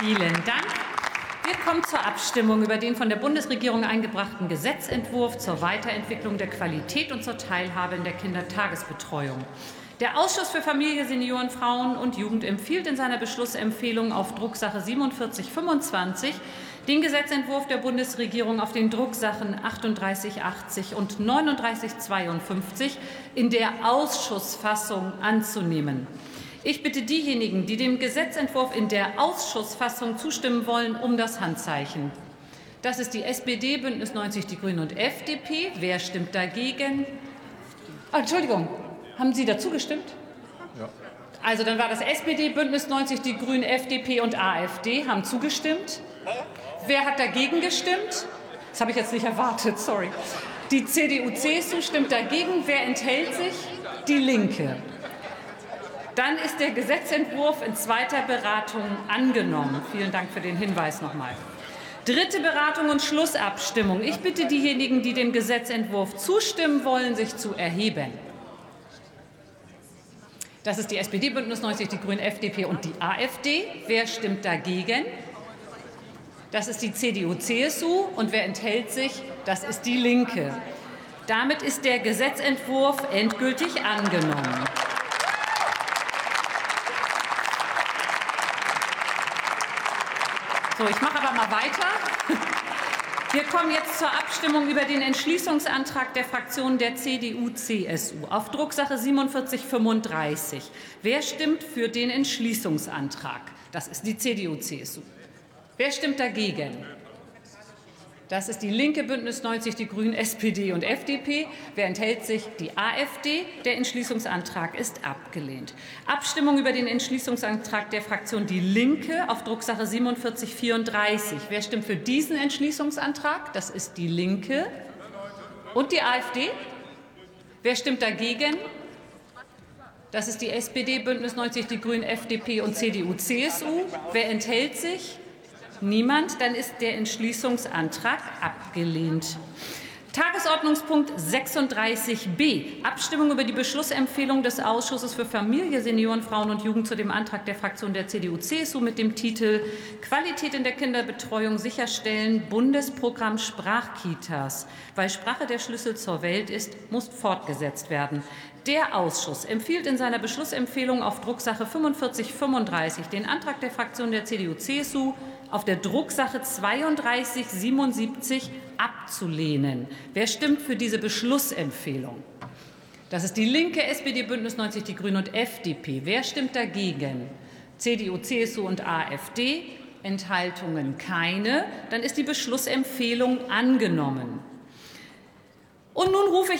Vielen Dank. Wir kommen zur Abstimmung über den von der Bundesregierung eingebrachten Gesetzentwurf zur Weiterentwicklung der Qualität und zur Teilhabe in der Kindertagesbetreuung. Der Ausschuss für Familie, Senioren, Frauen und Jugend empfiehlt in seiner Beschlussempfehlung auf Drucksache 4725 den Gesetzentwurf der Bundesregierung auf den Drucksachen 3880 und 3952 in der Ausschussfassung anzunehmen. Ich bitte diejenigen, die dem Gesetzentwurf in der Ausschussfassung zustimmen wollen, um das Handzeichen. Das ist die SPD, Bündnis 90, die Grünen und FDP. Wer stimmt dagegen? Oh, Entschuldigung, haben Sie dazu gestimmt? Ja. Also dann war das SPD, Bündnis 90, die Grünen, FDP und AfD haben zugestimmt. Wer hat dagegen gestimmt? Das habe ich jetzt nicht erwartet, sorry. Die CDU, CSU stimmt dagegen. Wer enthält sich? Die Linke. Dann ist der Gesetzentwurf in zweiter Beratung angenommen. Vielen Dank für den Hinweis nochmal. Dritte Beratung und Schlussabstimmung. Ich bitte diejenigen, die dem Gesetzentwurf zustimmen wollen, sich zu erheben. Das ist die SPD, Bündnis 90, die Grünen, FDP und die AfD. Wer stimmt dagegen? Das ist die CDU, CSU. Und wer enthält sich? Das ist die Linke. Damit ist der Gesetzentwurf endgültig angenommen. So, ich mache aber mal weiter. Wir kommen jetzt zur Abstimmung über den Entschließungsantrag der Fraktionen der CDU-CSU auf Drucksache 4735. Wer stimmt für den Entschließungsantrag? Das ist die CDU-CSU. Wer stimmt dagegen? Das ist die Linke, Bündnis 90, die Grünen, SPD und FDP. Wer enthält sich? Die AfD. Der Entschließungsantrag ist abgelehnt. Abstimmung über den Entschließungsantrag der Fraktion Die Linke auf Drucksache 4734. Wer stimmt für diesen Entschließungsantrag? Das ist die Linke. Und die AfD? Wer stimmt dagegen? Das ist die SPD, Bündnis 90, die Grünen, FDP und CDU, CSU. Wer enthält sich? Niemand. Dann ist der Entschließungsantrag abgelehnt. Tagesordnungspunkt 36b. Abstimmung über die Beschlussempfehlung des Ausschusses für Familie, Senioren, Frauen und Jugend zu dem Antrag der Fraktion der CDU-CSU mit dem Titel Qualität in der Kinderbetreuung sicherstellen, Bundesprogramm Sprachkitas. Weil Sprache der Schlüssel zur Welt ist, muss fortgesetzt werden. Der Ausschuss empfiehlt in seiner Beschlussempfehlung auf Drucksache 4535 den Antrag der Fraktion der CDU-CSU auf der Drucksache 3277 abzulehnen. Wer stimmt für diese Beschlussempfehlung? Das ist die Linke, SPD, Bündnis 90, die Grünen und FDP. Wer stimmt dagegen? CDU, CSU und AfD. Enthaltungen keine. Dann ist die Beschlussempfehlung angenommen. Und nun rufe ich